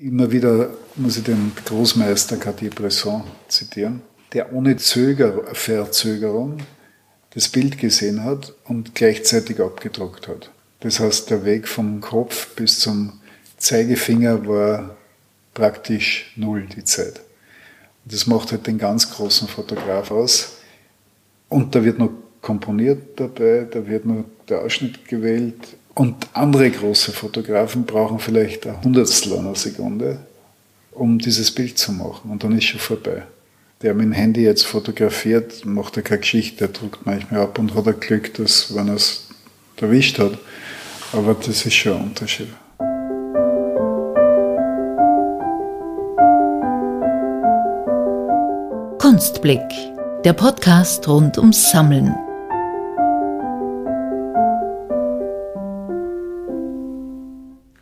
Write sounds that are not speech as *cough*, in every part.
Immer wieder muss ich den Großmeister Cartier-Bresson zitieren, der ohne Zöger Verzögerung das Bild gesehen hat und gleichzeitig abgedruckt hat. Das heißt, der Weg vom Kopf bis zum Zeigefinger war praktisch null die Zeit. Das macht halt den ganz großen Fotograf aus. Und da wird noch komponiert dabei, da wird noch der Ausschnitt gewählt. Und andere große Fotografen brauchen vielleicht ein Hundertstel einer Sekunde, um dieses Bild zu machen. Und dann ist schon vorbei. Der mit dem Handy jetzt fotografiert, macht er keine Geschichte, der druckt manchmal ab und hat er Glück, dass, wenn er es erwischt hat. Aber das ist schon ein Unterschied. Kunstblick, der Podcast rund ums Sammeln.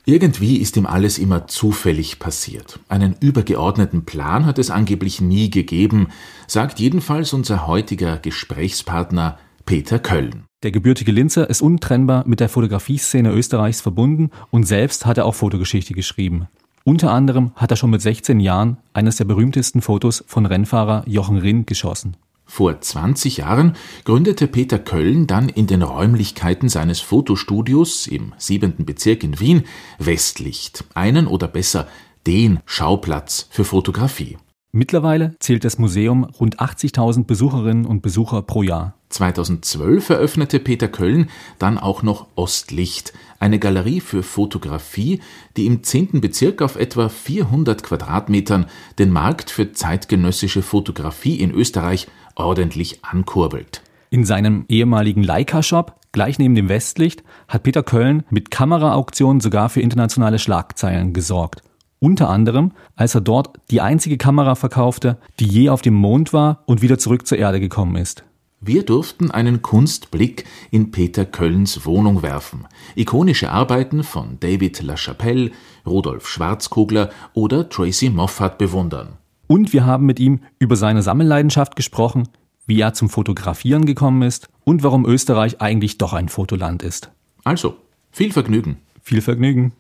Irgendwie ist ihm alles immer zufällig passiert. Einen übergeordneten Plan hat es angeblich nie gegeben, sagt jedenfalls unser heutiger Gesprächspartner Peter Köln. Der gebürtige Linzer ist untrennbar mit der Fotografieszene Österreichs verbunden und selbst hat er auch Fotogeschichte geschrieben. Unter anderem hat er schon mit 16 Jahren eines der berühmtesten Fotos von Rennfahrer Jochen Rinn geschossen. Vor 20 Jahren gründete Peter Köln dann in den Räumlichkeiten seines Fotostudios im siebenten Bezirk in Wien Westlicht, einen oder besser den Schauplatz für Fotografie. Mittlerweile zählt das Museum rund 80.000 Besucherinnen und Besucher pro Jahr. 2012 eröffnete Peter Köln dann auch noch Ostlicht, eine Galerie für Fotografie, die im 10. Bezirk auf etwa 400 Quadratmetern den Markt für zeitgenössische Fotografie in Österreich ordentlich ankurbelt. In seinem ehemaligen Leica-Shop, gleich neben dem Westlicht, hat Peter Köln mit Kameraauktionen sogar für internationale Schlagzeilen gesorgt. Unter anderem, als er dort die einzige Kamera verkaufte, die je auf dem Mond war und wieder zurück zur Erde gekommen ist. Wir durften einen Kunstblick in Peter Kölns Wohnung werfen. Ikonische Arbeiten von David LaChapelle, Rudolf Schwarzkugler oder Tracy Moffat bewundern. Und wir haben mit ihm über seine Sammelleidenschaft gesprochen, wie er zum Fotografieren gekommen ist und warum Österreich eigentlich doch ein Fotoland ist. Also, viel Vergnügen. Viel Vergnügen.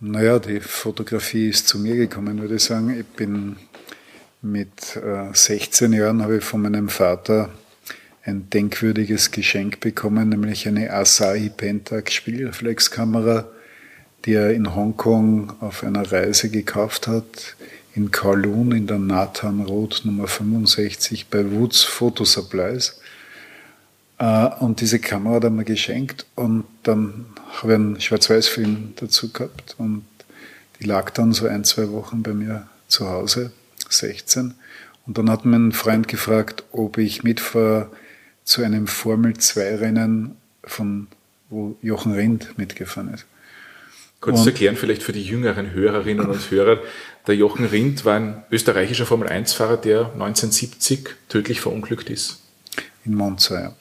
Naja, die Fotografie ist zu mir gekommen, würde ich sagen. Ich bin mit 16 äh, Jahren habe ich von meinem Vater ein denkwürdiges Geschenk bekommen, nämlich eine Asahi Pentax Spielreflexkamera, die er in Hongkong auf einer Reise gekauft hat, in Kowloon in der Nathan Road Nummer 65 bei Woods Photo Supplies. Äh, und diese Kamera hat er mir geschenkt und dann habe ich einen Schwarz-Weiß-Film dazu gehabt und die lag dann so ein, zwei Wochen bei mir zu Hause, 16. Und dann hat mein Freund gefragt, ob ich mitfahre zu einem Formel-2-Rennen, von wo Jochen Rindt mitgefahren ist. Kurz erklären, vielleicht für die jüngeren Hörerinnen und Hörer, der Jochen Rindt war ein österreichischer Formel-1-Fahrer, der 1970 tödlich verunglückt ist. In Monza, ja.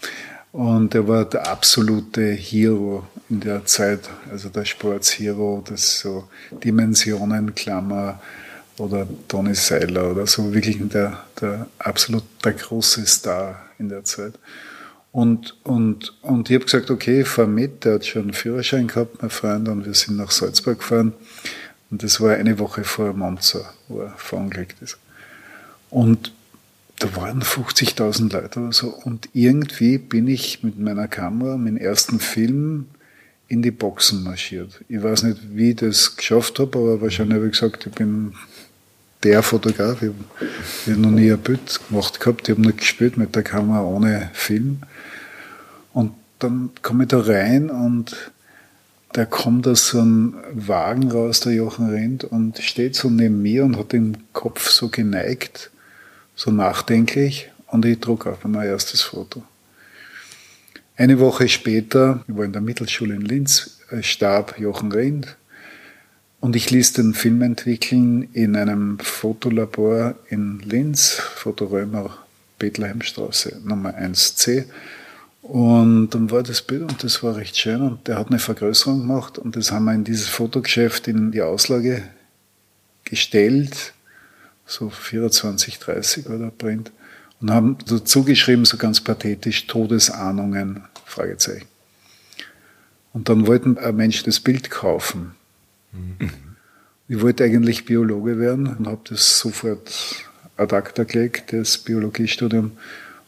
Und er war der absolute Hero in der Zeit, also der Sportshero, das so Dimensionen, Klammer oder Tony Seiler oder so, wirklich der, der absolut der große Star in der Zeit. Und, und, und ich habe gesagt, okay, ich fahr mit, der hat schon einen Führerschein gehabt, mein Freund, und wir sind nach Salzburg gefahren. Und das war eine Woche vor Monza, wo er verunglückt ist. Und da waren 50.000 Leute oder so. Und irgendwie bin ich mit meiner Kamera, meinen ersten Film, in die Boxen marschiert. Ich weiß nicht, wie ich das geschafft habe, aber wahrscheinlich habe ich gesagt, ich bin der Fotograf. Ich habe noch nie ein Bild gemacht gehabt. Ich habe nur gespielt mit der Kamera ohne Film. Dann komme ich da rein und da kommt aus so ein Wagen raus, der Jochen rennt und steht so neben mir und hat den Kopf so geneigt so nachdenklich und ich drucke auf mein erstes Foto. Eine Woche später, ich war in der Mittelschule in Linz, äh, starb Jochen Rindt und ich ließ den Film entwickeln in einem Fotolabor in Linz, Fotorömer Bethlehemstraße Nummer 1c. Und dann war das Bild und das war recht schön und der hat eine Vergrößerung gemacht und das haben wir in dieses Fotogeschäft in die Auslage gestellt so 24, 30 oder Print, und haben dazu geschrieben, so ganz pathetisch, Todesahnungen, Fragezeichen. Und dann wollten ein Mensch das Bild kaufen. Mhm. Ich wollte eigentlich Biologe werden und habe das sofort ad acta gelegt, das Biologiestudium,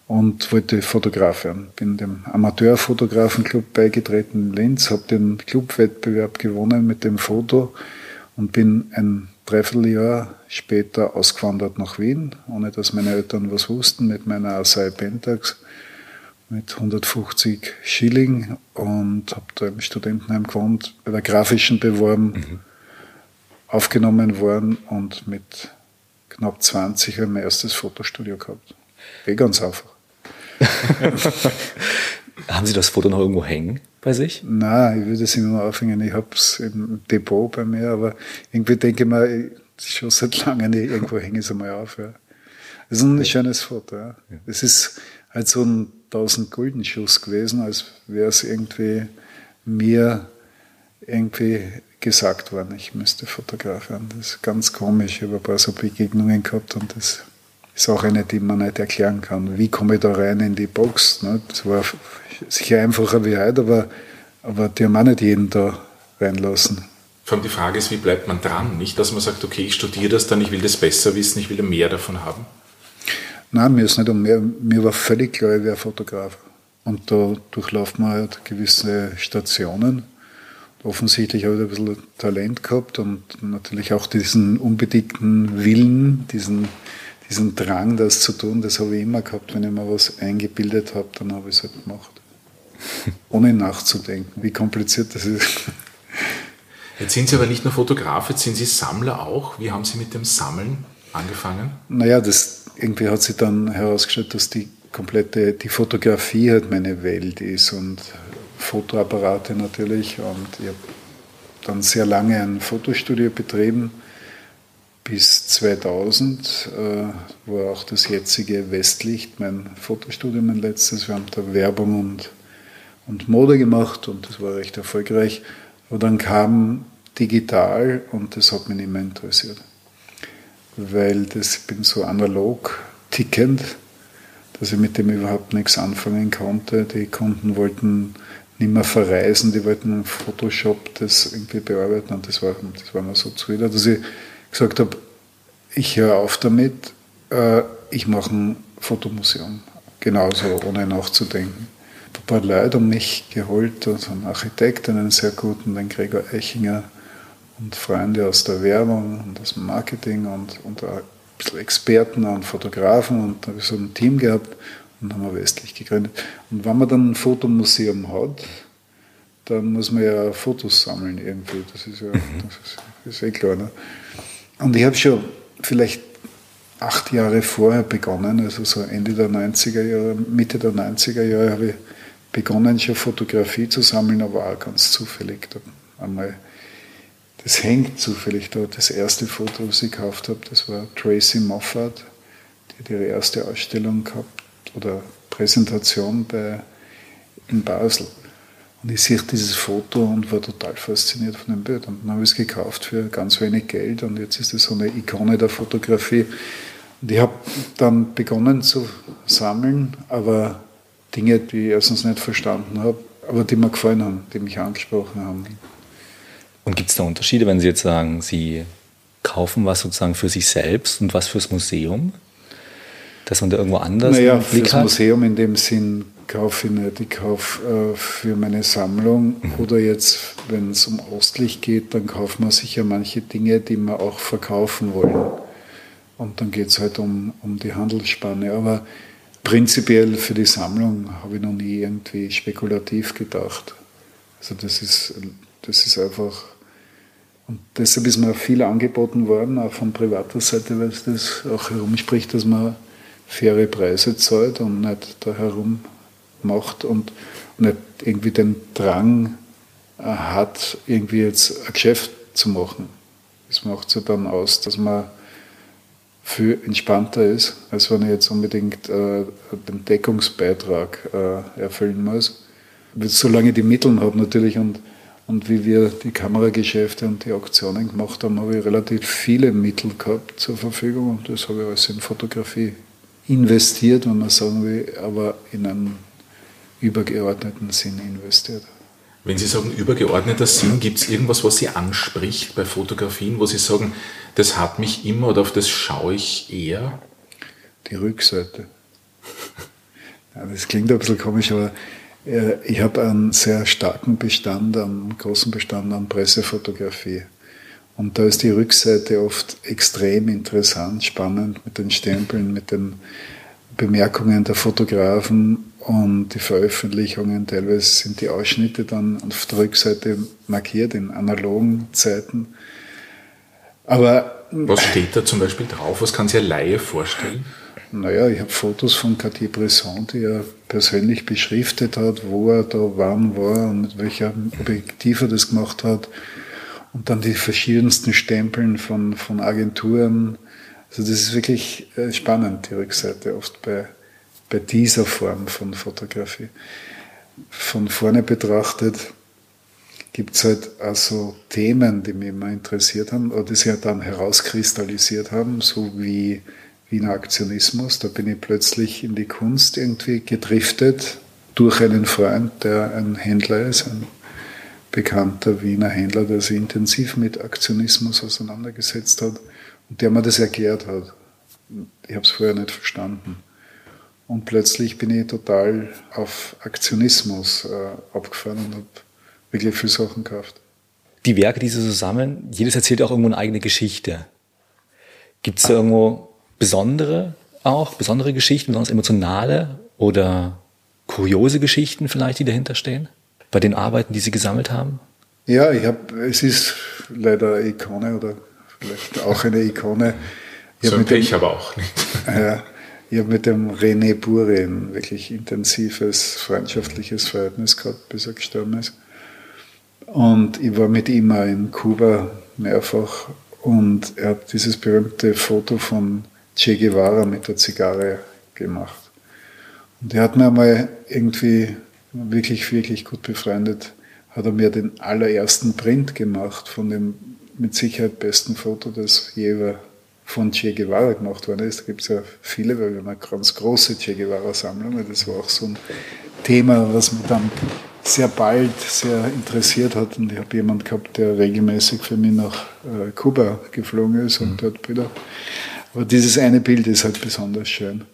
und wollte Fotograf werden. Bin dem Amateurfotografenclub beigetreten in Linz, habe den Clubwettbewerb gewonnen mit dem Foto und bin ein Dreivierteljahr später ausgewandert nach Wien, ohne dass meine Eltern was wussten, mit meiner Asai Pentax mit 150 Schilling und habe da im Studentenheim gewohnt, bei der grafischen beworben, mhm. aufgenommen worden und mit knapp 20 habe ich mein erstes Fotostudio gehabt. Eh ganz einfach. *laughs* Haben Sie das Foto noch irgendwo hängen bei sich? Nein, ich würde es immer aufhängen. Ich habe es im Depot bei mir, aber irgendwie denke ich mir, schon seit langem nicht, irgendwo hänge ich es einmal auf. Ja. Das ist ein ja. schönes Foto. Ja. Es ist halt so ein 1000 Gulden Schuss gewesen, als wäre es irgendwie mir irgendwie gesagt worden, ich müsste Fotograf werden. Das ist ganz komisch. Ich habe ein paar so Begegnungen gehabt und das ist auch eine, die man nicht erklären kann. Wie komme ich da rein in die Box? Ne? Das war sicher einfacher wie heute, aber, aber die haben auch nicht jeden da reinlassen. Vor allem die Frage ist, wie bleibt man dran? Nicht, dass man sagt, okay, ich studiere das dann, ich will das besser wissen, ich will mehr davon haben. Nein, mir ist nicht um mehr. Mir war völlig klar, ich wäre Fotograf. Und da durchläuft man halt gewisse Stationen. Offensichtlich habe ich ein bisschen Talent gehabt und natürlich auch diesen unbedingten Willen, diesen diesen Drang, das zu tun, das habe ich immer gehabt. Wenn ich mir was eingebildet habe, dann habe ich es halt gemacht. *laughs* Ohne nachzudenken, wie kompliziert das ist. Jetzt sind Sie aber nicht nur Fotograf, jetzt sind Sie Sammler auch. Wie haben Sie mit dem Sammeln angefangen? Naja, das, irgendwie hat sich dann herausgestellt, dass die komplette, die Fotografie halt meine Welt ist und Fotoapparate natürlich. Und ich habe dann sehr lange ein Fotostudio betrieben bis 2000 äh, war auch das jetzige Westlicht mein Fotostudio, mein letztes. Wir haben da Werbung und, und Mode gemacht und das war recht erfolgreich. Aber dann kam digital und das hat mich nicht mehr interessiert. Weil das, ich bin so analog tickend, dass ich mit dem überhaupt nichts anfangen konnte. Die Kunden wollten nicht mehr verreisen, die wollten im Photoshop das irgendwie bearbeiten und das war, das war mir so zuwider, dass ich gesagt habe, ich höre auf damit, äh, ich mache ein Fotomuseum. Genauso, ohne nachzudenken. Ein paar Leute um mich geholt, also einen Architekt, einen sehr guten, den Gregor Echinger und Freunde aus der Werbung und aus dem Marketing und, und ein bisschen Experten und Fotografen und da habe ich so ein Team gehabt und haben wir westlich gegründet. Und wenn man dann ein Fotomuseum hat, dann muss man ja Fotos sammeln irgendwie. Das ist ja das ist, das ist eh klar. Ne? Und ich habe schon vielleicht acht Jahre vorher begonnen, also so Ende der 90er Jahre, Mitte der 90er Jahre habe ich begonnen, schon Fotografie zu sammeln, aber auch ganz zufällig. Da einmal, das hängt zufällig da. Das erste Foto, was ich gekauft habe, das war Tracy Moffat, die hat ihre erste Ausstellung gehabt oder Präsentation bei, in Basel. Und ich sehe dieses Foto und war total fasziniert von dem Bild. Und dann habe ich es gekauft für ganz wenig Geld und jetzt ist es so eine Ikone der Fotografie. Und ich habe dann begonnen zu sammeln, aber Dinge, die ich erstens nicht verstanden habe, aber die mir gefallen haben, die mich angesprochen haben. Und gibt es da Unterschiede, wenn Sie jetzt sagen, Sie kaufen was sozusagen für sich selbst und was fürs Museum? Dass man da irgendwo anders naja, fürs hat? Museum in dem Sinn kaufe ich nicht. Ich kaufe äh, für meine Sammlung mhm. oder jetzt, wenn es um Ostlich geht, dann kauft man sicher manche Dinge, die wir auch verkaufen wollen. Und dann geht es halt um, um die Handelsspanne. Aber prinzipiell für die Sammlung habe ich noch nie irgendwie spekulativ gedacht. Also das ist, das ist einfach. Und deshalb ist mir viel angeboten worden, auch von privater Seite, weil es das auch herumspricht, dass man faire Preise zahlt und nicht da herum macht und nicht irgendwie den Drang äh, hat, irgendwie jetzt ein Geschäft zu machen. Das macht es ja dann aus, dass man viel entspannter ist, als wenn ich jetzt unbedingt äh, den Deckungsbeitrag äh, erfüllen muss. Solange ich die Mittel habe natürlich und, und wie wir die Kamerageschäfte und die Auktionen gemacht haben, habe ich relativ viele Mittel gehabt zur Verfügung und das habe ich alles in Fotografie investiert, wenn man sagen will, aber in einem übergeordneten Sinn investiert. Wenn Sie sagen übergeordneter Sinn, gibt es irgendwas, was Sie anspricht bei Fotografien, wo Sie sagen, das hat mich immer oder auf das schaue ich eher? Die Rückseite. Das klingt ein bisschen komisch, aber äh, ich habe einen sehr starken Bestand, einen großen Bestand an Pressefotografie. Und da ist die Rückseite oft extrem interessant, spannend mit den Stempeln, mit den Bemerkungen der Fotografen und die Veröffentlichungen. Teilweise sind die Ausschnitte dann auf der Rückseite markiert in analogen Zeiten. Aber was steht da zum Beispiel drauf? Was kann sich ein Laie vorstellen? Naja, ich habe Fotos von Cartier-Bresson, die er persönlich beschriftet hat, wo er da wann war und mit welchem Objektiv er das gemacht hat. Und dann die verschiedensten Stempeln von, von Agenturen. Also das ist wirklich äh, spannend, die Rückseite, oft bei, bei dieser Form von Fotografie. Von vorne betrachtet gibt es halt also Themen, die mich immer interessiert haben oder die sich ja dann herauskristallisiert haben, so wie Wiener Aktionismus. Da bin ich plötzlich in die Kunst irgendwie gedriftet durch einen Freund, der ein Händler ist, ein bekannter Wiener Händler, der sich intensiv mit Aktionismus auseinandergesetzt hat und der mir das erklärt hat. Ich habe es vorher nicht verstanden. Und plötzlich bin ich total auf Aktionismus äh, abgefahren und habe wirklich viele Sachen gekauft. Die Werke, die Sie so sammeln, jedes erzählt auch irgendwo eine eigene Geschichte. Gibt es da irgendwo besondere auch, besondere Geschichten, besonders emotionale oder kuriose Geschichten vielleicht, die dahinter stehen? bei den Arbeiten, die Sie gesammelt haben? Ja, ich habe, es ist leider eine Ikone oder vielleicht auch eine Ikone. Ich so ein Pech dem, aber auch nicht. Ja, ich habe mit dem René Bure ein wirklich intensives freundschaftliches Verhältnis gehabt, bis er gestorben ist. Und ich war mit ihm auch in Kuba mehrfach und er hat dieses berühmte Foto von Che Guevara mit der Zigarre gemacht. Und er hat mir einmal irgendwie wirklich, wirklich gut befreundet, hat er mir den allerersten Print gemacht von dem mit Sicherheit besten Foto, das je von Che Guevara gemacht worden ist. Da gibt es ja viele, weil wir haben eine ganz große Che Guevara-Sammlung. Das war auch so ein Thema, was mich dann sehr bald sehr interessiert hat. Und ich habe jemanden gehabt, der regelmäßig für mich nach äh, Kuba geflogen ist und mhm. dort wieder. Aber dieses eine Bild ist halt besonders schön.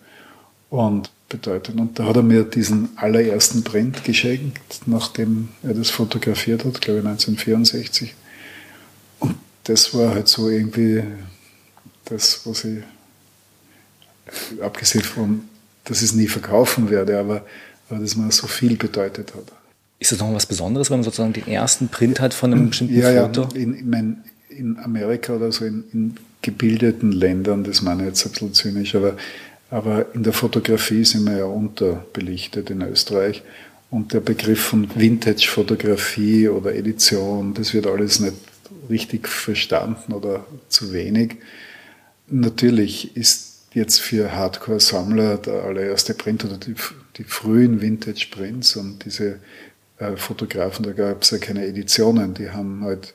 Und bedeutet. Und da hat er mir diesen allerersten Print geschenkt, nachdem er das fotografiert hat, glaube ich 1964. Und das war halt so irgendwie das, was ich, abgesehen von, dass ich es nie verkaufen werde, aber, aber das mir so viel bedeutet hat. Ist das noch was Besonderes, wenn man sozusagen den ersten Print hat von einem bestimmten ja, Foto? Ja, in, in, mein, in Amerika oder so, in, in gebildeten Ländern, das meine ich jetzt ein bisschen zynisch, aber aber in der Fotografie sind wir ja unterbelichtet in Österreich. Und der Begriff von Vintage-Fotografie oder Edition, das wird alles nicht richtig verstanden oder zu wenig. Natürlich ist jetzt für Hardcore-Sammler der allererste Print oder die, die frühen Vintage-Prints und diese äh, Fotografen, da gab es ja keine Editionen, die haben halt,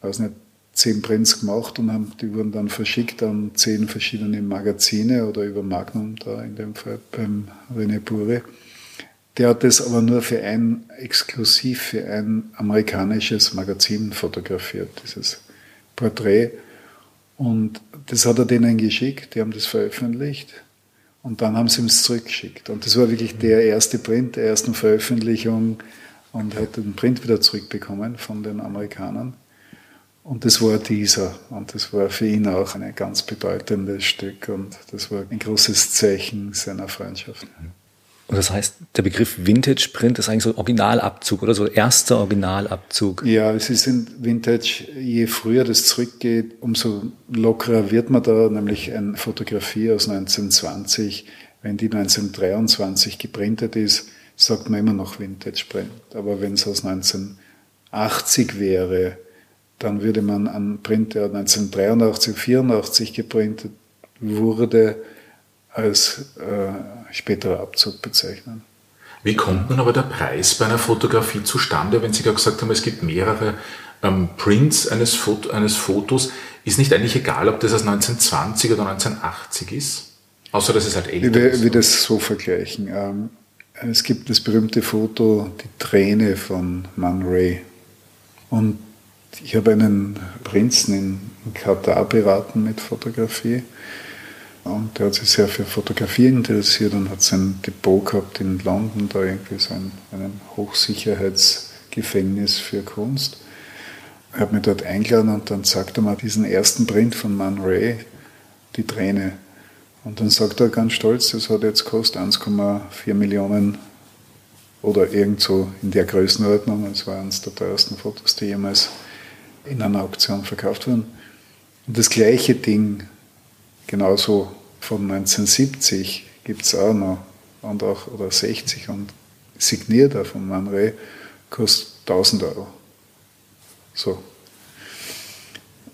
weiß nicht, zehn Prints gemacht und haben, die wurden dann verschickt an zehn verschiedene Magazine oder über Magnum da in dem Fall beim René Bure. Der hat das aber nur für ein, exklusiv für ein amerikanisches Magazin fotografiert, dieses Porträt. Und das hat er denen geschickt, die haben das veröffentlicht. Und dann haben sie ihm es zurückgeschickt. Und das war wirklich der erste Print der ersten Veröffentlichung und hat den Print wieder zurückbekommen von den Amerikanern. Und das war dieser. Und das war für ihn auch ein ganz bedeutendes Stück. Und das war ein großes Zeichen seiner Freundschaft. Und das heißt, der Begriff Vintage Print ist eigentlich so Originalabzug oder so erster Originalabzug. Ja, es ist in Vintage, je früher das zurückgeht, umso lockerer wird man da, nämlich eine Fotografie aus 1920. Wenn die 1923 geprintet ist, sagt man immer noch Vintage Print. Aber wenn es aus 1980 wäre, dann würde man einen Print, der 1983, 84 geprintet wurde, als äh, späterer Abzug bezeichnen. Wie kommt nun aber der Preis bei einer Fotografie zustande, wenn Sie gerade gesagt haben, es gibt mehrere ähm, Prints eines, Foto, eines Fotos? Ist nicht eigentlich egal, ob das aus 1920 oder 1980 ist? Außer dass es halt älter ist. Ich will das so vergleichen. Ähm, Es gibt das berühmte Foto Die Träne von Man Ray. Und ich habe einen Prinzen in, in Katar beraten mit Fotografie. Und der hat sich sehr für Fotografie interessiert und hat sein Depot gehabt in London, da irgendwie so ein, ein Hochsicherheitsgefängnis für Kunst. Ich habe mich dort eingeladen und dann sagt er mal diesen ersten Print von Man Ray, die Träne. Und dann sagt er ganz stolz, das hat jetzt kostet 1,4 Millionen oder irgend so in der Größenordnung. Es war eines der teuersten Fotos, die jemals in einer Auktion verkauft wurden. Und das gleiche Ding, genauso von 1970, gibt es auch noch, und auch, oder 60 und signiert auch von Man Ray, kostet 1000 Euro. So.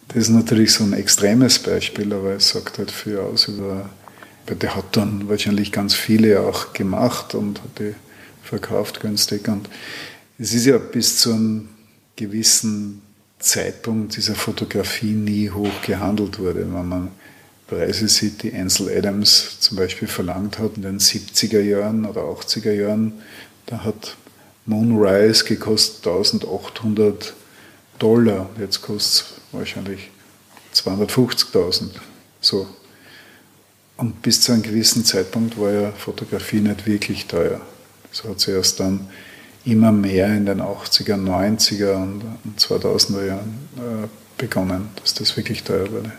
Das ist natürlich so ein extremes Beispiel, aber es sagt halt viel aus über. Der hat dann wahrscheinlich ganz viele auch gemacht und hat die verkauft günstig. Und es ist ja bis zu einem gewissen Zeitpunkt dieser Fotografie nie hoch gehandelt wurde. Wenn man Preise sieht, die Ansel Adams zum Beispiel verlangt hat in den 70er Jahren oder 80er Jahren, da hat Moonrise gekostet 1800 Dollar. Jetzt kostet es wahrscheinlich 250.000. So. Und bis zu einem gewissen Zeitpunkt war ja Fotografie nicht wirklich teuer. Das hat sich erst dann immer mehr in den 80er, 90er und 2000er Jahren äh, begonnen, dass das wirklich teuer wurde.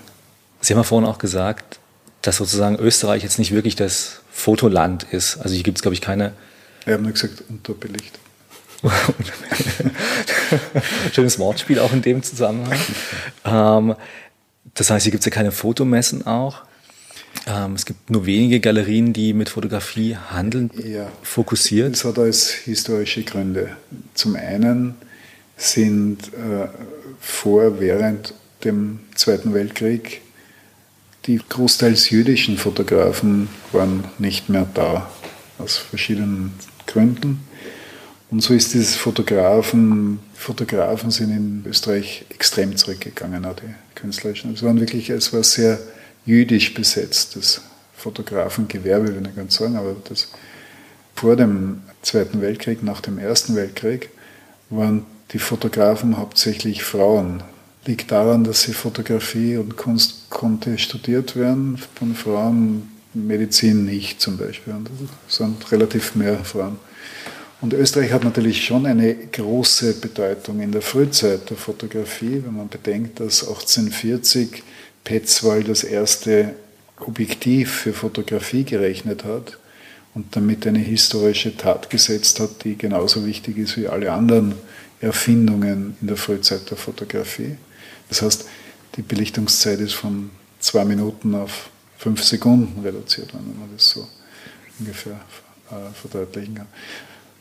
Sie haben ja vorhin auch gesagt, dass sozusagen Österreich jetzt nicht wirklich das Fotoland ist. Also hier gibt es, glaube ich, keine. Ich habe nur gesagt, unterbelichtet. *laughs* Schönes Wortspiel auch in dem Zusammenhang. Ähm, das heißt, hier gibt es ja keine Fotomessen auch. Ähm, es gibt nur wenige Galerien, die mit Fotografie handeln, ja, fokussiert. Das hat alles historische Gründe. Zum einen sind äh, vor, während dem Zweiten Weltkrieg die großteils jüdischen Fotografen waren nicht mehr da, aus verschiedenen Gründen. Und so ist dieses Fotografen, Fotografen sind in Österreich extrem zurückgegangen, auch die künstlerischen. Es waren wirklich, es war sehr jüdisch besetzt, das Fotografengewerbe, will ich ganz sagen, aber das vor dem Zweiten Weltkrieg, nach dem Ersten Weltkrieg, waren die Fotografen hauptsächlich Frauen. Liegt daran, dass sie Fotografie und Kunst konnte studiert werden von Frauen, Medizin nicht zum Beispiel. Und das sind relativ mehr Frauen. Und Österreich hat natürlich schon eine große Bedeutung in der Frühzeit der Fotografie, wenn man bedenkt, dass 1840 Petzval das erste Objektiv für Fotografie gerechnet hat und damit eine historische Tat gesetzt hat, die genauso wichtig ist wie alle anderen Erfindungen in der Frühzeit der Fotografie. Das heißt, die Belichtungszeit ist von zwei Minuten auf fünf Sekunden reduziert, wenn man das so ungefähr äh, verdeutlichen kann.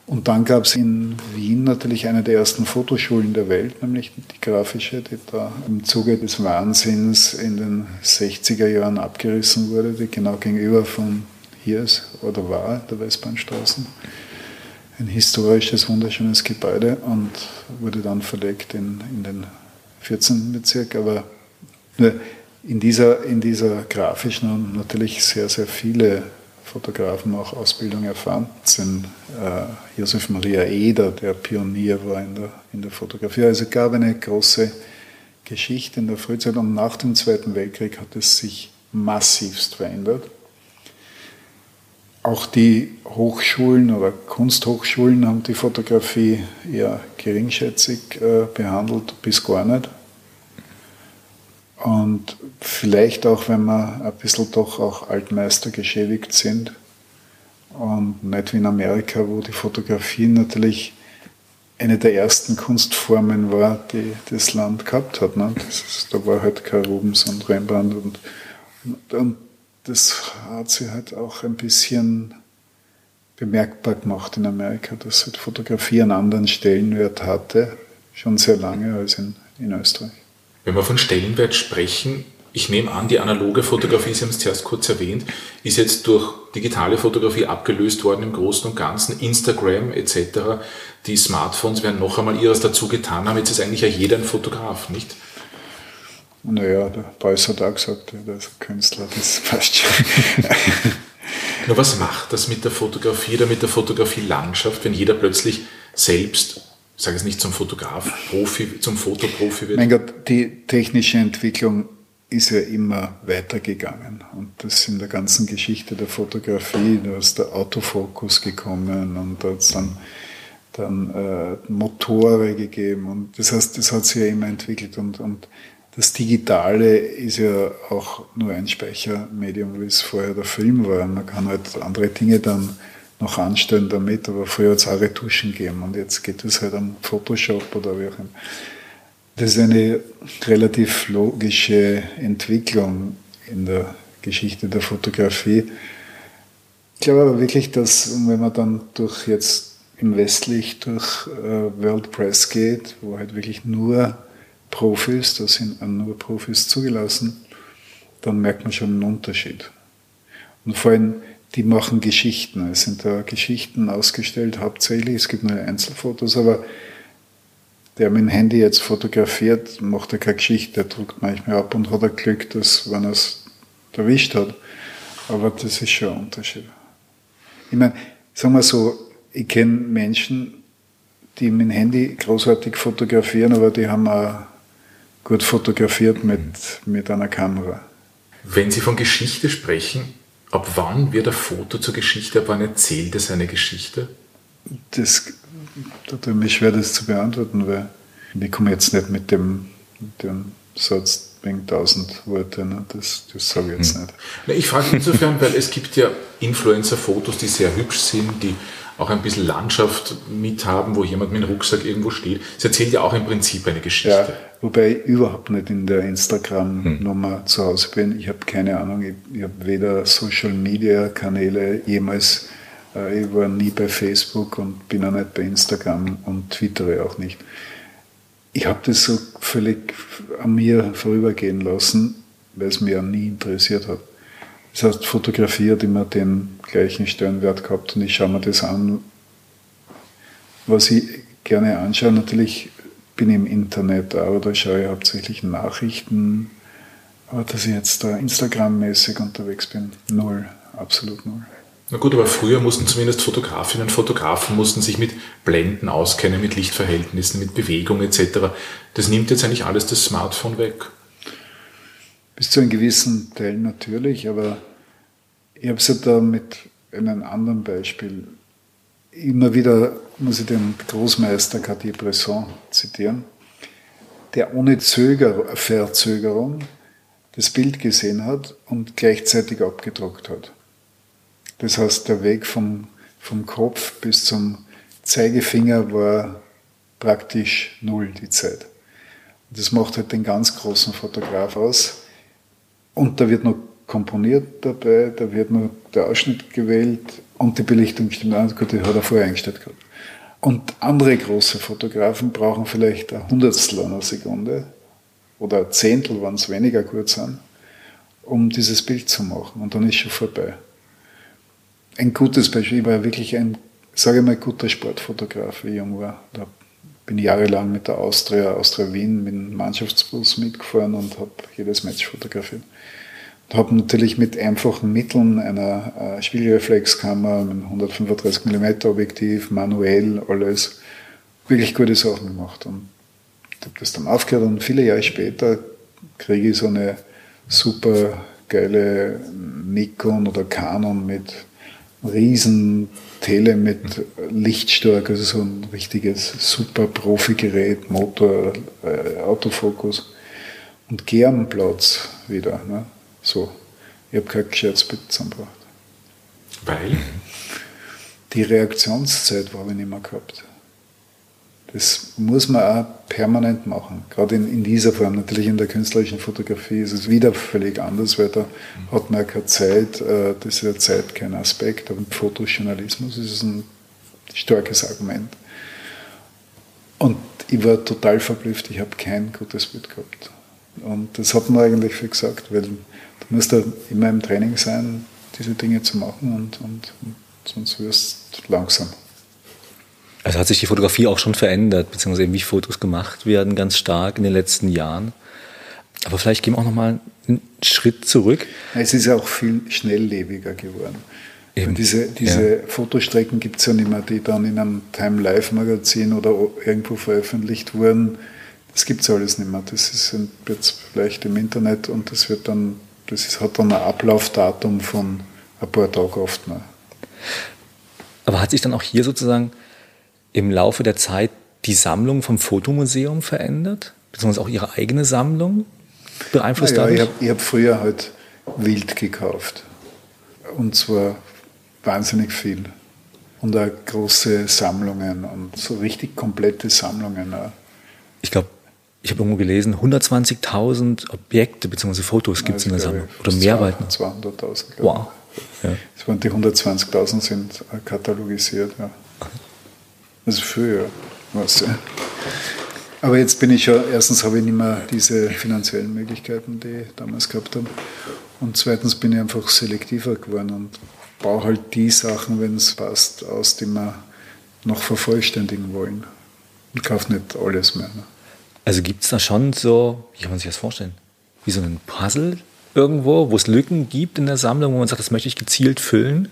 Und dann gab es in Wien natürlich eine der ersten Fotoschulen der Welt, nämlich die grafische, die da im Zuge des Wahnsinns in den 60er Jahren abgerissen wurde, die genau gegenüber von hier ist oder war, der Westbahnstraßen. Ein historisches, wunderschönes Gebäude und wurde dann verlegt in, in den 14. Bezirk. Aber in dieser, in dieser grafischen und natürlich sehr, sehr viele Fotografen auch Ausbildung erfahren sind. Äh, Josef Maria Eder, der Pionier war in der, in der Fotografie. Also es gab eine große Geschichte in der Frühzeit und nach dem Zweiten Weltkrieg hat es sich massivst verändert. Auch die Hochschulen oder Kunsthochschulen haben die Fotografie eher geringschätzig äh, behandelt, bis gar nicht. Und vielleicht auch, wenn wir ein bisschen doch auch Altmeister geschädigt sind und nicht wie in Amerika, wo die Fotografie natürlich eine der ersten Kunstformen war, die das Land gehabt hat. Ne? Ist, da war halt kein Rubens und Rembrandt und, und, und das hat sie halt auch ein bisschen bemerkbar gemacht in Amerika, dass halt Fotografie einen anderen Stellenwert hatte, schon sehr lange als in, in Österreich. Wenn wir von Stellenwert sprechen, ich nehme an, die analoge Fotografie, Sie haben es zuerst kurz erwähnt, ist jetzt durch digitale Fotografie abgelöst worden im Großen und Ganzen. Instagram etc. Die Smartphones werden noch einmal ihres dazu getan haben. Jetzt ist eigentlich ja jeder ein Fotograf, nicht? Naja, der Beuys hat auch gesagt, der ist ein Künstler, das *laughs* passt schon. Nur was macht das mit der Fotografie oder mit der Fotografie-Landschaft, wenn jeder plötzlich selbst, ich sage es nicht zum Fotograf, Profi, zum Fotoprofi wird? Mein Gott, die technische Entwicklung ist ja immer weitergegangen. Und das in der ganzen Geschichte der Fotografie, da ist der Autofokus gekommen und da hat es dann, dann äh, Motore gegeben. Und das heißt, das hat sich ja immer entwickelt. Und, und das Digitale ist ja auch nur ein Speichermedium, wie es vorher der Film war. Man kann halt andere Dinge dann noch anstellen damit, aber früher hat es auch Retuschen gegeben und jetzt geht es halt am Photoshop oder wie auch immer. Das ist eine relativ logische Entwicklung in der Geschichte der Fotografie. Ich glaube aber wirklich, dass wenn man dann durch jetzt im Westlich durch äh, World Press geht, wo halt wirklich nur Profis, da sind nur Profis zugelassen, dann merkt man schon einen Unterschied. Und vor allem, die machen Geschichten. Es sind da Geschichten ausgestellt, hauptsächlich. Es gibt nur Einzelfotos, aber der mit dem Handy jetzt fotografiert, macht er keine Geschichte, der druckt manchmal ab und hat er Glück, dass, wenn er es erwischt hat. Aber das ist schon ein Unterschied. Ich meine, sagen wir so, ich kenne Menschen, die mit dem Handy großartig fotografieren, aber die haben auch gut fotografiert mit, mit einer Kamera. Wenn Sie von Geschichte sprechen, ab wann wird ein Foto zur Geschichte, ab wann erzählt es eine Geschichte? Das da tut mir schwer, das zu beantworten, weil ich komme jetzt nicht mit dem, mit dem Satz wegen 1000 Worte, ne? das, das sage ich jetzt hm. nicht. Ich frage insofern, weil es gibt ja Influencer-Fotos, die sehr hübsch sind, die auch ein bisschen Landschaft mithaben, wo jemand mit dem Rucksack irgendwo steht. Es erzählt ja auch im Prinzip eine Geschichte. Ja, wobei ich überhaupt nicht in der Instagram-Nummer hm. zu Hause bin. Ich habe keine Ahnung, ich, ich habe weder Social-Media-Kanäle jemals äh, ich war nie bei Facebook und bin auch nicht bei Instagram und twittere auch nicht. Ich habe das so völlig an mir vorübergehen lassen, weil es mir nie interessiert hat. Das heißt, Fotografie hat immer den gleichen Stellenwert gehabt und ich schaue mir das an. Was ich gerne anschaue, natürlich bin ich im Internet, aber da schaue ich hauptsächlich Nachrichten. Aber dass ich jetzt da Instagram-mäßig unterwegs bin, null, absolut null. Na gut, aber früher mussten zumindest Fotografinnen und Fotografen mussten sich mit Blenden auskennen, mit Lichtverhältnissen, mit Bewegung etc. Das nimmt jetzt eigentlich alles das Smartphone weg. Bis zu einem gewissen Teil natürlich, aber ich habe es ja da mit einem anderen Beispiel. Immer wieder muss ich den Großmeister Cartier-Bresson zitieren, der ohne Zöger Verzögerung das Bild gesehen hat und gleichzeitig abgedruckt hat. Das heißt, der Weg vom, vom Kopf bis zum Zeigefinger war praktisch null die Zeit. Das macht halt den ganz großen Fotograf aus. Und da wird noch komponiert dabei, da wird noch der Ausschnitt gewählt und die Belichtung stimmt an. Gut, die hat er vorher eingestellt gehabt. Und andere große Fotografen brauchen vielleicht ein Hundertstel einer Sekunde oder ein Zehntel, wenn es weniger gut sind, um dieses Bild zu machen. Und dann ist schon vorbei ein gutes Beispiel. Ich war wirklich ein, sage mal, guter Sportfotograf, wie ich jung war. Da bin jahrelang mit der Austria, Austria Wien, mit dem Mannschaftsbus mitgefahren und habe jedes Match fotografiert. Und habe natürlich mit einfachen Mitteln einer äh, Spiegelreflexkamera, mit 135 mm Objektiv, manuell, alles, wirklich gute Sachen gemacht. Und ich habe das dann aufgehört und viele Jahre später kriege ich so eine super geile Nikon oder Canon mit riesen Tele mit Lichtstark, also so ein richtiges super Profi-Gerät, Motor, äh, Autofokus und gehe am Platz wieder. Ne? So, ich habe kein gescheites Bild zusammengebracht. Weil? Die Reaktionszeit habe ich nicht mehr gehabt. Das muss man auch permanent machen. Gerade in, in, dieser Form. Natürlich in der künstlerischen Fotografie ist es wieder völlig anders, weil da hat man ja keine Zeit, äh, das ist ja Zeit kein Aspekt, aber im Fotojournalismus ist es ein starkes Argument. Und ich war total verblüfft, ich habe kein gutes Bild gehabt. Und das hat man eigentlich viel gesagt, weil du musst da immer im Training sein, diese Dinge zu machen und, und, und sonst wirst du langsam. Also hat sich die Fotografie auch schon verändert, beziehungsweise wie Fotos gemacht werden, ganz stark in den letzten Jahren. Aber vielleicht gehen wir auch nochmal einen Schritt zurück. Es ist auch viel schnelllebiger geworden. Eben. Diese, diese ja. Fotostrecken gibt es ja nicht mehr, die dann in einem Time Life Magazin oder irgendwo veröffentlicht wurden. Das gibt es alles nicht mehr. Das ist jetzt vielleicht im Internet und das wird dann, das ist, hat dann ein Ablaufdatum von ein paar Tagen oft noch. Aber hat sich dann auch hier sozusagen im Laufe der Zeit die Sammlung vom Fotomuseum verändert? Beziehungsweise auch Ihre eigene Sammlung beeinflusst naja, dadurch? Ich habe hab früher halt wild gekauft. Und zwar wahnsinnig viel. Und auch große Sammlungen und so richtig komplette Sammlungen. Auch. Ich glaube, ich habe irgendwo gelesen, 120.000 Objekte bzw. Fotos gibt es in der Sammlung. Oder mehr weit 200.000. Wow. Ja. Es waren die 120.000 sind katalogisiert. Ja. Also früher was. Ja. Aber jetzt bin ich ja, erstens habe ich nicht mehr diese finanziellen Möglichkeiten, die ich damals gehabt habe. Und zweitens bin ich einfach selektiver geworden und baue halt die Sachen, wenn es passt, aus, die wir noch vervollständigen wollen. Und kaufe nicht alles mehr. Ne? Also gibt es da schon so, wie kann man sich das vorstellen? Wie so ein Puzzle irgendwo, wo es Lücken gibt in der Sammlung, wo man sagt, das möchte ich gezielt füllen?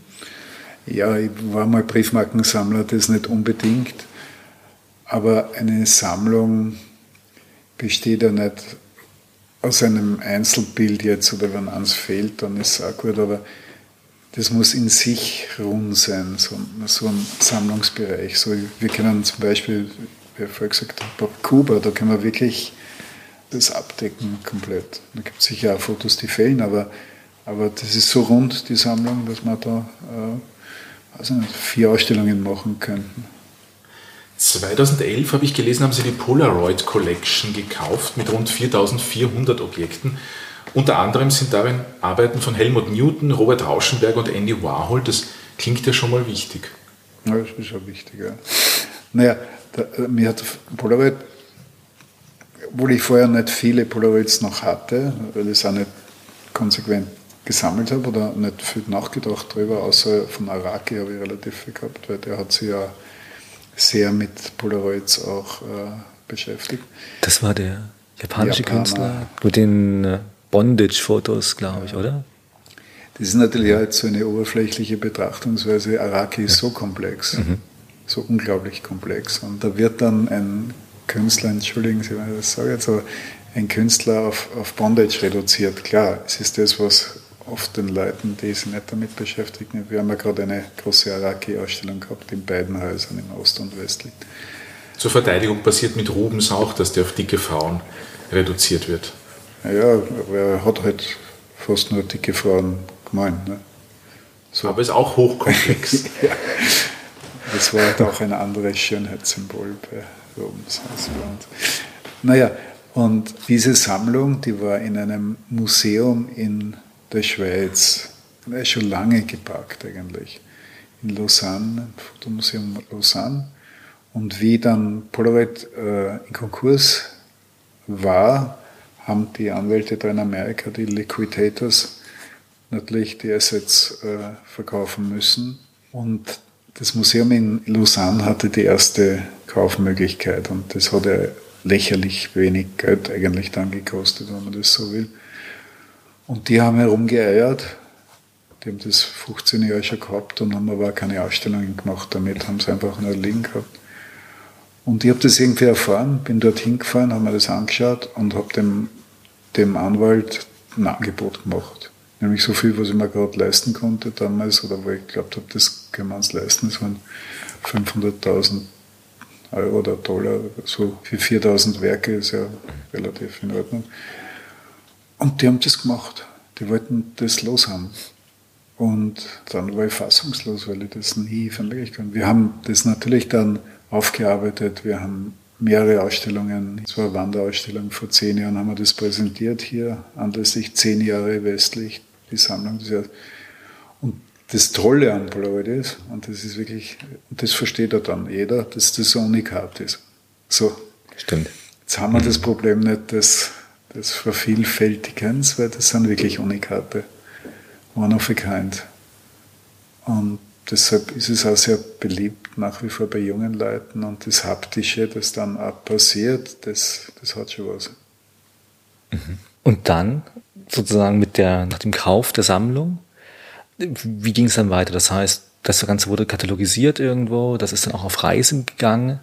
Ja, ich war mal Briefmarkensammler, das nicht unbedingt. Aber eine Sammlung besteht ja nicht aus einem Einzelbild jetzt oder wenn eins fehlt, dann ist es auch gut, aber das muss in sich rund sein, so, so ein Sammlungsbereich. So, wir können zum Beispiel, wie ich vorher gesagt habe, Kuba, da können wir wirklich das abdecken komplett. Da gibt es sicher auch Fotos, die fehlen, aber, aber das ist so rund, die Sammlung, dass wir da äh, also vier Ausstellungen machen könnten. 2011 habe ich gelesen, haben Sie die Polaroid Collection gekauft mit rund 4400 Objekten. Unter anderem sind darin Arbeiten von Helmut Newton, Robert Rauschenberg und Andy Warhol. Das klingt ja schon mal wichtig. Ja, das ist schon wichtig, ja. Naja, da, mir hat Polaroid, obwohl ich vorher nicht viele Polaroids noch hatte, weil es auch nicht konsequent gesammelt habe oder nicht viel nachgedacht darüber, außer von Araki habe ich relativ viel gehabt, weil der hat sich ja sehr mit Polaroids auch äh, beschäftigt. Das war der japanische Japaner. Künstler mit den äh, Bondage-Fotos, glaube ich, oder? Das ist natürlich halt so eine oberflächliche Betrachtungsweise. Araki ist so komplex, mhm. so unglaublich komplex. Und da wird dann ein Künstler, entschuldigen Sie, wenn ich das sage jetzt, aber ein Künstler auf, auf Bondage reduziert. Klar, es ist das, was oft den Leuten, die sich nicht damit beschäftigen. Wir haben ja gerade eine große Araki-Ausstellung gehabt in beiden Häusern, im Ost und Westlich. Zur Verteidigung passiert mit Rubens auch, dass der auf dicke Frauen reduziert wird. Ja, aber er hat halt fast nur dicke Frauen gemeint. Ne? So. Aber ist auch hochkomplex. *laughs* ja. Das war halt auch ein anderes Schönheitssymbol bei Rubens. Also, naja, und diese Sammlung, die war in einem Museum in der Schweiz. Er ist schon lange gepackt eigentlich. In Lausanne, im Fotomuseum Lausanne. Und wie dann Polaroid äh, in Konkurs war, haben die Anwälte da in Amerika, die Liquidators, natürlich die Assets äh, verkaufen müssen. Und das Museum in Lausanne hatte die erste Kaufmöglichkeit und das hat ja lächerlich wenig Geld eigentlich dann gekostet, wenn man das so will. Und die haben herumgeeiert. Die haben das 15 Jahre schon gehabt und haben aber keine Ausstellungen gemacht damit, haben sie einfach nur liegen gehabt. Und ich habe das irgendwie erfahren, bin dort hingefahren, habe mir das angeschaut und habe dem, dem Anwalt ein Angebot gemacht. Nämlich so viel, was ich mir gerade leisten konnte damals, oder wo ich glaubt habe, das können wir uns leisten. Das waren 500.000 Euro oder Dollar, so für 4.000 Werke ist ja relativ in Ordnung. Und die haben das gemacht. Die wollten das loshaben. Und dann war ich fassungslos, weil ich das nie verwirklicht habe. Wir haben das natürlich dann aufgearbeitet. Wir haben mehrere Ausstellungen, zwei Wanderausstellungen vor zehn Jahren haben wir das präsentiert hier, anlässlich zehn Jahre westlich, die Sammlung des Jahres. Und das Tolle an Polaroid ist, und das ist wirklich, und das versteht ja dann jeder, dass das so Unikat ist. So. Stimmt. Jetzt haben wir das Problem nicht, dass des Vervielfältigens, weil das sind wirklich Unikate. One of a kind. Und deshalb ist es auch sehr beliebt nach wie vor bei jungen Leuten und das Haptische, das dann auch passiert, das, das hat schon was. Mhm. Und dann sozusagen mit der, nach dem Kauf der Sammlung wie ging es dann weiter? Das heißt, das Ganze wurde katalogisiert irgendwo, das ist dann auch auf Reisen gegangen.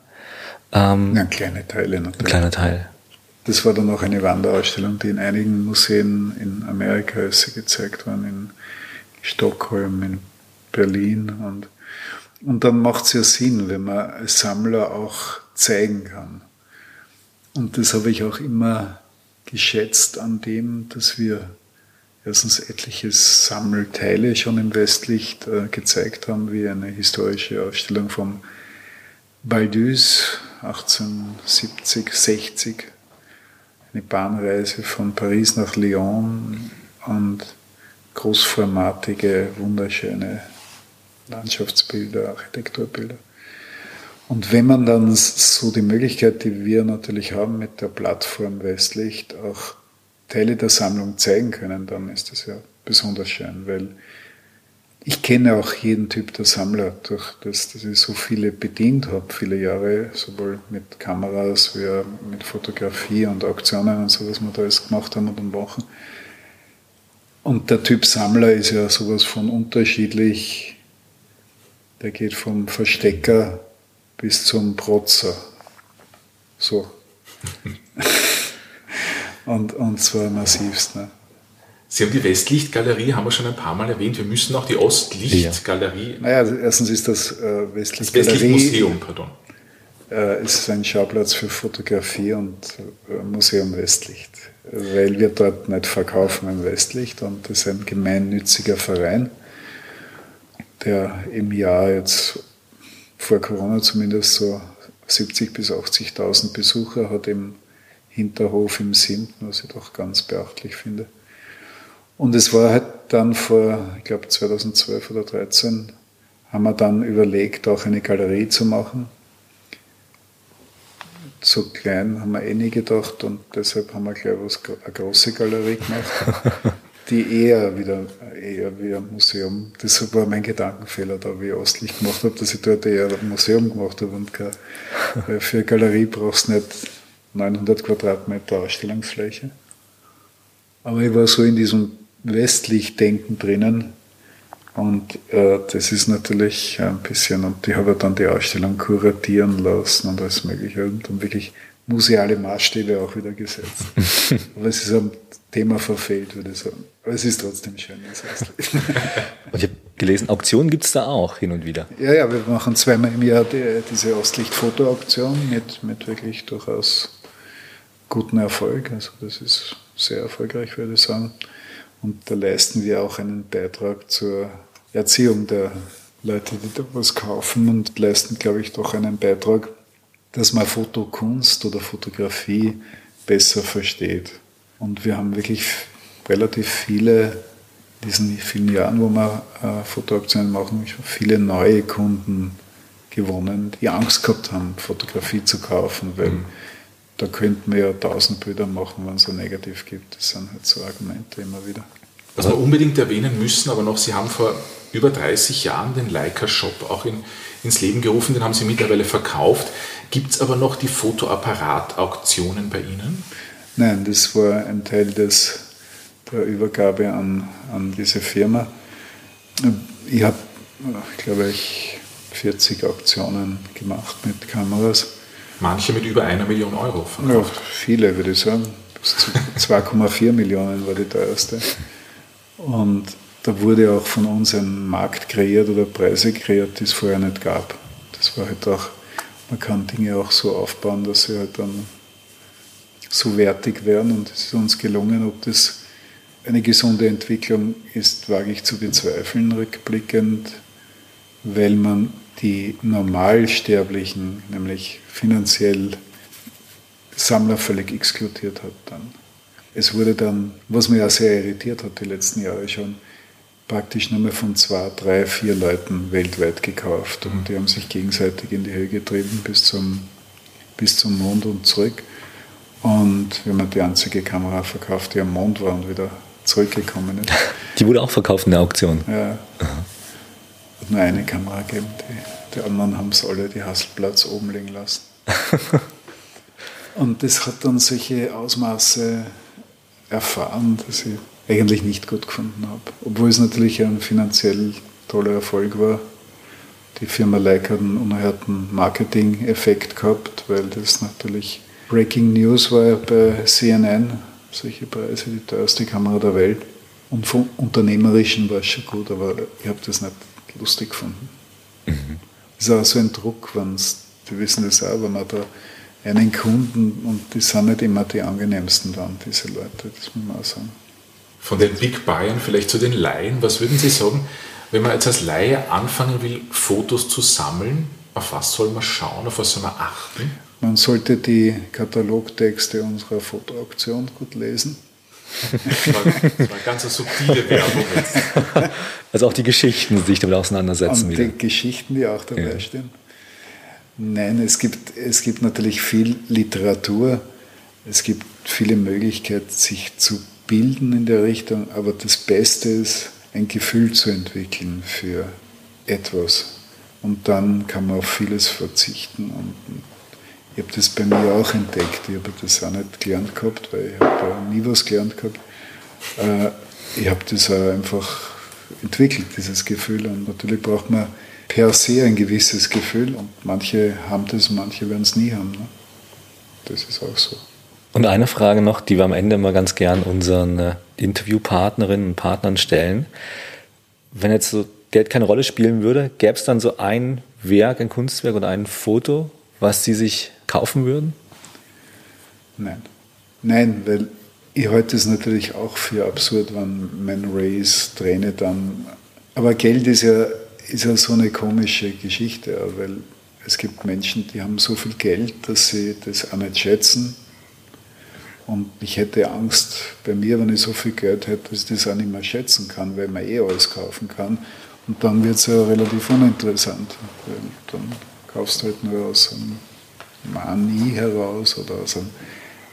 Ähm, ja, kleine Teile natürlich. Ein kleiner Teil. Das war dann auch eine Wanderausstellung, die in einigen Museen in Amerika ist gezeigt worden, in Stockholm, in Berlin. Und, und dann macht es ja Sinn, wenn man als Sammler auch zeigen kann. Und das habe ich auch immer geschätzt an dem, dass wir erstens etliche Sammelteile schon im Westlicht äh, gezeigt haben, wie eine historische Ausstellung vom Baldus 1870, 60, eine Bahnreise von Paris nach Lyon und großformatige, wunderschöne Landschaftsbilder, Architekturbilder. Und wenn man dann so die Möglichkeit, die wir natürlich haben mit der Plattform Westlicht, auch Teile der Sammlung zeigen können, dann ist das ja besonders schön, weil ich kenne auch jeden Typ der Sammler, durch das, dass ich so viele bedient habe, viele Jahre, sowohl mit Kameras wie auch mit Fotografie und Auktionen und so, was wir da alles gemacht haben und machen. Und der Typ Sammler ist ja sowas von unterschiedlich. Der geht vom Verstecker bis zum Protzer. So. *laughs* und, und zwar massivst. Ne? Sie haben die Westlichtgalerie, haben wir schon ein paar Mal erwähnt. Wir müssen auch die Ostlichtgalerie. Ja. Naja, also erstens ist das äh, Westlichtgalerie. Das Westlichtmuseum, pardon. Äh, ist ein Schauplatz für Fotografie und äh, Museum Westlicht. Weil wir dort nicht verkaufen im Westlicht und das ist ein gemeinnütziger Verein, der im Jahr jetzt vor Corona zumindest so 70.000 bis 80.000 Besucher hat im Hinterhof im Sinten, was ich doch ganz beachtlich finde. Und es war halt dann vor, ich glaube 2012 oder 2013, haben wir dann überlegt, auch eine Galerie zu machen. So klein haben wir eh nie gedacht und deshalb haben wir gleich was, eine große Galerie gemacht, *laughs* die eher wieder eher wie ein Museum, das war mein Gedankenfehler da, wie ich Ostlicht gemacht habe, dass ich dort eher ein Museum gemacht habe und kein, weil für eine Galerie brauchst du nicht 900 Quadratmeter Ausstellungsfläche. Aber ich war so in diesem westlich Denken drinnen. Und äh, das ist natürlich ein bisschen, und ich habe dann die Ausstellung kuratieren lassen und alles Mögliche und dann wirklich museale Maßstäbe auch wieder gesetzt. *laughs* Aber es ist am Thema verfehlt, würde ich sagen. Aber es ist trotzdem schön. *laughs* und ich habe gelesen, Auktionen gibt es da auch hin und wieder. Ja, ja, wir machen zweimal im Jahr die, diese Ostlicht-Foto-Auktion mit, mit wirklich durchaus guten Erfolg. Also das ist sehr erfolgreich, würde ich sagen. Und da leisten wir auch einen Beitrag zur Erziehung der Leute, die da was kaufen und leisten, glaube ich, doch einen Beitrag, dass man Fotokunst oder Fotografie besser versteht. Und wir haben wirklich relativ viele, in diesen vielen Jahren, wo wir äh, Fotoaktionen machen, viele neue Kunden gewonnen, die Angst gehabt haben, Fotografie zu kaufen, weil mhm. Da könnten wir ja tausend Bilder machen, wenn es so negativ gibt. Das sind halt so Argumente immer wieder. Was wir unbedingt erwähnen müssen, aber noch, Sie haben vor über 30 Jahren den Leica Shop auch in, ins Leben gerufen, den haben Sie mittlerweile verkauft. Gibt es aber noch die Fotoapparat-Auktionen bei Ihnen? Nein, das war ein Teil des, der Übergabe an, an diese Firma. Ich habe, glaube ich, 40 Auktionen gemacht mit Kameras. Manche mit über einer Million Euro verkauft. Ja, viele, würde ich sagen. 2,4 *laughs* Millionen war die teuerste. Und da wurde auch von uns ein Markt kreiert oder Preise kreiert, die es vorher nicht gab. Das war halt auch, man kann Dinge auch so aufbauen, dass sie halt dann so wertig werden und es ist uns gelungen. Ob das eine gesunde Entwicklung ist, wage ich zu bezweifeln, rückblickend, weil man die Normalsterblichen, nämlich finanziell Sammler völlig exkludiert hat dann. Es wurde dann, was mich ja sehr irritiert hat die letzten Jahre schon, praktisch nur mehr von zwei, drei, vier Leuten weltweit gekauft. Und die haben sich gegenseitig in die Höhe getrieben bis zum, bis zum Mond und zurück. Und wir haben die einzige Kamera verkauft, die am Mond war und wieder zurückgekommen ist. *laughs* Die wurde auch verkauft in der Auktion? Ja. Hat nur eine Kamera gegeben. Die, die anderen haben es alle die Hasselplatz oben liegen lassen. *laughs* und das hat dann solche Ausmaße erfahren, dass ich eigentlich nicht gut gefunden habe. Obwohl es natürlich ein finanziell toller Erfolg war. Die Firma Leica hat einen unerhörten Marketing-Effekt gehabt, weil das natürlich Breaking News war bei CNN, solche Preise, die teuerste Kamera der Welt. Und vom Unternehmerischen war es schon gut, aber ich habe das nicht lustig gefunden. Mhm. Das ist auch so ein Druck, wenn die wissen das auch, wenn man da einen Kunden, und die sind nicht immer die angenehmsten dann, diese Leute, das muss man auch sagen. Von den Big Bayern vielleicht zu den Laien, was würden Sie sagen, wenn man jetzt als Laie anfangen will, Fotos zu sammeln, auf was soll man schauen, auf was soll man achten? Man sollte die Katalogtexte unserer Fotoauktion gut lesen. Das war, das war ganz subtile Werbung jetzt. *laughs* Also auch die Geschichten, die sich damit auseinandersetzen. Und wieder. die Geschichten, die auch dabei ja. stehen. Nein, es gibt, es gibt natürlich viel Literatur. Es gibt viele Möglichkeiten, sich zu bilden in der Richtung. Aber das Beste ist, ein Gefühl zu entwickeln für etwas. Und dann kann man auf vieles verzichten. Und ich habe das bei mir auch entdeckt. Ich habe das auch nicht gelernt gehabt, weil ich habe nie was gelernt gehabt. Äh, ich habe das auch einfach entwickelt, dieses Gefühl. Und natürlich braucht man per se ein gewisses Gefühl. Und manche haben das, manche werden es nie haben. Ne? Das ist auch so. Und eine Frage noch, die wir am Ende immer ganz gern unseren äh, Interviewpartnerinnen und Partnern stellen. Wenn jetzt so Geld keine Rolle spielen würde, gäbe es dann so ein Werk, ein Kunstwerk oder ein Foto, was Sie sich kaufen würden? Nein. Nein, weil ich halte es natürlich auch für absurd, wenn Man Race Träne dann. Aber Geld ist ja, ist ja so eine komische Geschichte, weil es gibt Menschen, die haben so viel Geld, dass sie das auch nicht schätzen und ich hätte Angst bei mir, wenn ich so viel Geld hätte, dass ich das auch nicht mehr schätzen kann, weil man eh alles kaufen kann. Und dann wird es ja relativ uninteressant. Dann kaufst halt nur aus einem Mani heraus oder aus einem,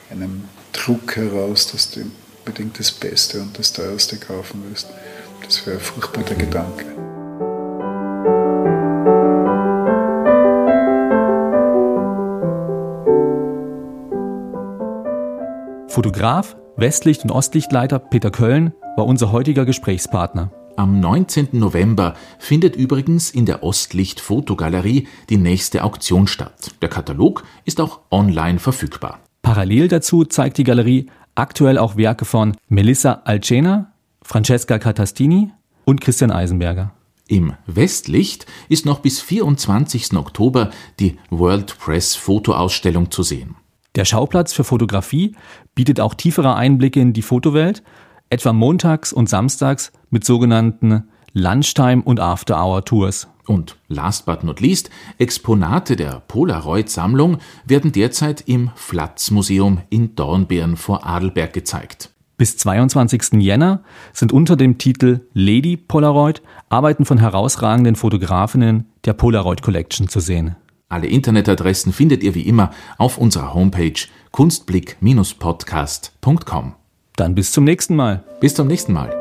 einem Druck heraus, dass du unbedingt das Beste und das Teuerste kaufen willst. Das wäre ein furchtbarer Gedanke. Fotograf, Westlicht- und Ostlichtleiter Peter Köln war unser heutiger Gesprächspartner. Am 19. November findet übrigens in der Ostlicht Fotogalerie die nächste Auktion statt. Der Katalog ist auch online verfügbar. Parallel dazu zeigt die Galerie aktuell auch Werke von Melissa Alcena, Francesca Catastini und Christian Eisenberger. Im Westlicht ist noch bis 24. Oktober die World Press Fotoausstellung zu sehen. Der Schauplatz für Fotografie bietet auch tiefere Einblicke in die Fotowelt, etwa montags und samstags mit sogenannten Lunchtime- und After-Hour-Tours. Und last but not least, Exponate der Polaroid-Sammlung werden derzeit im Flatz-Museum in Dornbirn vor Adelberg gezeigt. Bis 22. Jänner sind unter dem Titel Lady Polaroid Arbeiten von herausragenden Fotografinnen der Polaroid Collection zu sehen. Alle Internetadressen findet ihr wie immer auf unserer Homepage kunstblick-podcast.com. Dann bis zum nächsten Mal. Bis zum nächsten Mal.